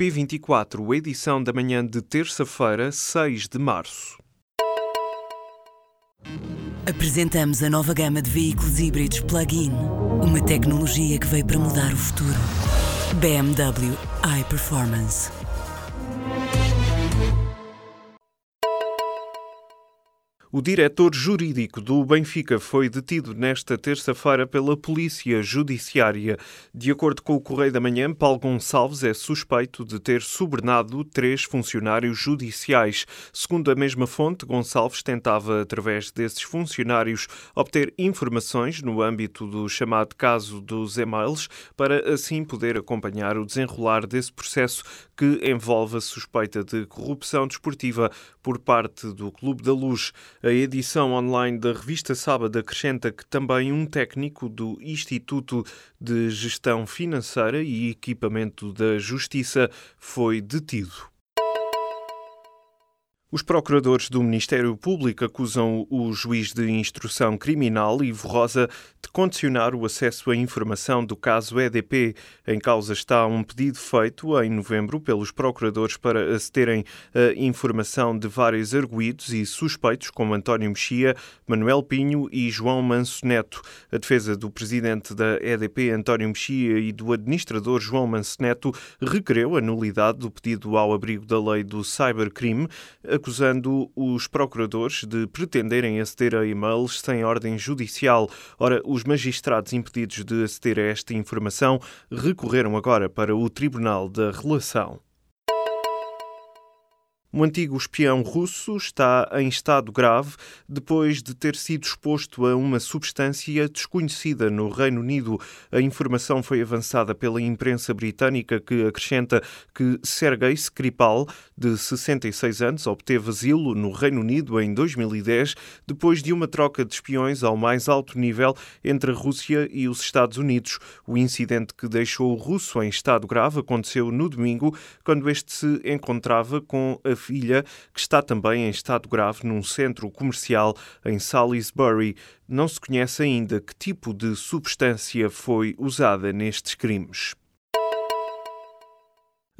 P24, edição da manhã de terça-feira, 6 de março. Apresentamos a nova gama de veículos híbridos plug-in. Uma tecnologia que veio para mudar o futuro. BMW iPerformance. O diretor jurídico do Benfica foi detido nesta terça-feira pela Polícia Judiciária. De acordo com o Correio da Manhã, Paulo Gonçalves é suspeito de ter subornado três funcionários judiciais. Segundo a mesma fonte, Gonçalves tentava, através desses funcionários, obter informações no âmbito do chamado caso dos e-mails, para assim poder acompanhar o desenrolar desse processo que envolve a suspeita de corrupção desportiva por parte do Clube da Luz. A edição online da revista Sábado acrescenta que também um técnico do Instituto de Gestão Financeira e Equipamento da Justiça foi detido. Os procuradores do Ministério Público acusam o juiz de instrução criminal, Ivo Rosa, de condicionar o acesso à informação do caso EDP. Em causa está um pedido feito em novembro pelos procuradores para acederem à informação de vários arguídos e suspeitos, como António Mexia, Manuel Pinho e João Manso Neto. A defesa do presidente da EDP, António Mexia, e do administrador João Manso Neto requereu a nulidade do pedido ao abrigo da lei do cybercrime acusando os procuradores de pretenderem aceder a e-mails sem ordem judicial. Ora, os magistrados impedidos de aceder a esta informação recorreram agora para o Tribunal da Relação. Um antigo espião russo está em estado grave depois de ter sido exposto a uma substância desconhecida no Reino Unido. A informação foi avançada pela imprensa britânica que acrescenta que Sergei Skripal, de 66 anos, obteve asilo no Reino Unido em 2010 depois de uma troca de espiões ao mais alto nível entre a Rússia e os Estados Unidos. O incidente que deixou o russo em estado grave aconteceu no domingo, quando este se encontrava com a filha, que está também em estado grave num centro comercial em Salisbury. Não se conhece ainda que tipo de substância foi usada nestes crimes.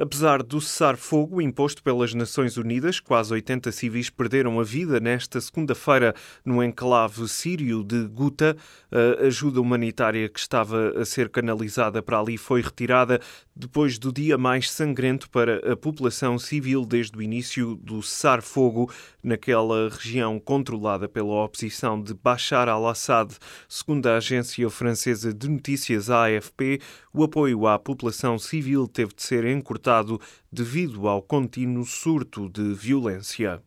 Apesar do cessar-fogo imposto pelas Nações Unidas, quase 80 civis perderam a vida nesta segunda-feira no enclave sírio de Guta. A ajuda humanitária que estava a ser canalizada para ali foi retirada depois do dia mais sangrento para a população civil desde o início do cessar-fogo naquela região controlada pela oposição de Bashar al-Assad. Segundo a agência francesa de notícias AFP, o apoio à população civil teve de ser encurtado devido ao contínuo surto de violência.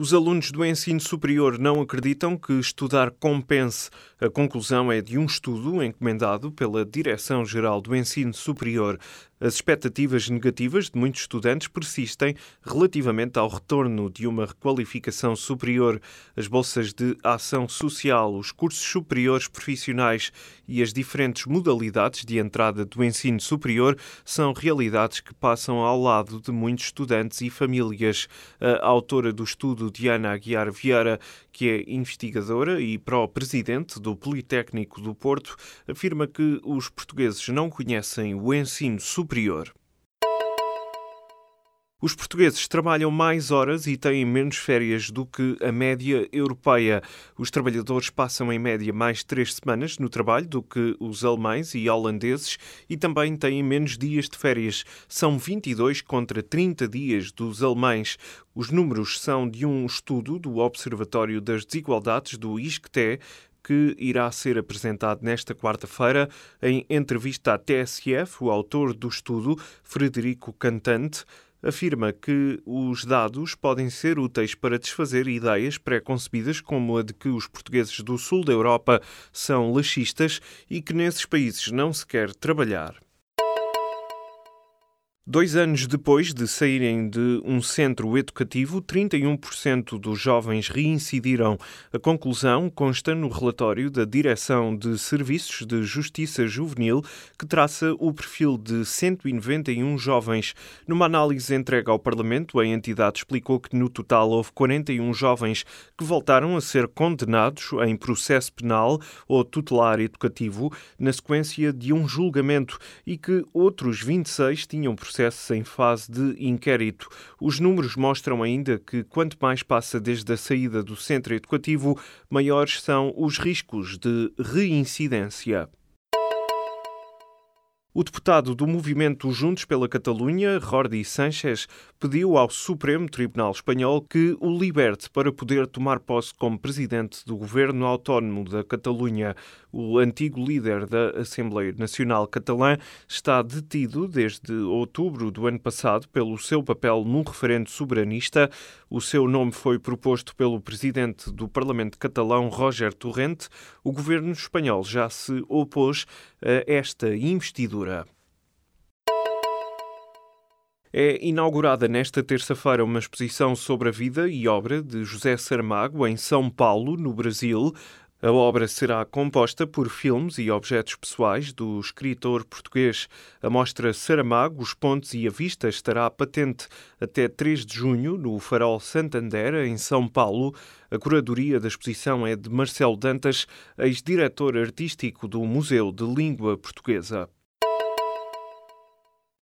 Os alunos do ensino superior não acreditam que estudar compense. A conclusão é de um estudo encomendado pela Direção-Geral do Ensino Superior. As expectativas negativas de muitos estudantes persistem relativamente ao retorno de uma requalificação superior. As bolsas de ação social, os cursos superiores profissionais e as diferentes modalidades de entrada do ensino superior são realidades que passam ao lado de muitos estudantes e famílias. A autora do estudo, Diana Aguiar Vieira, que é investigadora e pró-presidente do Politécnico do Porto, afirma que os portugueses não conhecem o ensino superior. Os portugueses trabalham mais horas e têm menos férias do que a média europeia. Os trabalhadores passam em média mais três semanas no trabalho do que os alemães e holandeses e também têm menos dias de férias. São 22 contra 30 dias dos alemães. Os números são de um estudo do Observatório das Desigualdades do ISCTE, que irá ser apresentado nesta quarta-feira em entrevista à TSF. O autor do estudo, Frederico Cantante, afirma que os dados podem ser úteis para desfazer ideias pré-concebidas como a de que os portugueses do sul da Europa são laxistas e que nesses países não se quer trabalhar. Dois anos depois de saírem de um centro educativo, 31% dos jovens reincidiram. A conclusão consta no relatório da Direção de Serviços de Justiça Juvenil, que traça o perfil de 191 jovens. Numa análise entregue ao Parlamento, a entidade explicou que no total houve 41 jovens que voltaram a ser condenados em processo penal ou tutelar educativo na sequência de um julgamento e que outros 26 tinham processo em fase de inquérito. Os números mostram ainda que quanto mais passa desde a saída do centro educativo, maiores são os riscos de reincidência. O deputado do movimento Juntos pela Catalunha, Jordi Sánchez, pediu ao Supremo Tribunal Espanhol que o liberte para poder tomar posse como presidente do governo autónomo da Catalunha. O antigo líder da Assembleia Nacional Catalã está detido desde outubro do ano passado pelo seu papel num referendo soberanista. O seu nome foi proposto pelo presidente do Parlamento catalão, Roger Torrente. O governo espanhol já se opôs a esta investidura. É inaugurada nesta terça-feira uma exposição sobre a vida e obra de José Saramago em São Paulo, no Brasil. A obra será composta por filmes e objetos pessoais do escritor português. A mostra Saramago, os Pontos e a Vista estará patente até 3 de junho no Farol Santander, em São Paulo. A curadoria da exposição é de Marcelo Dantas, ex-diretor artístico do Museu de Língua Portuguesa.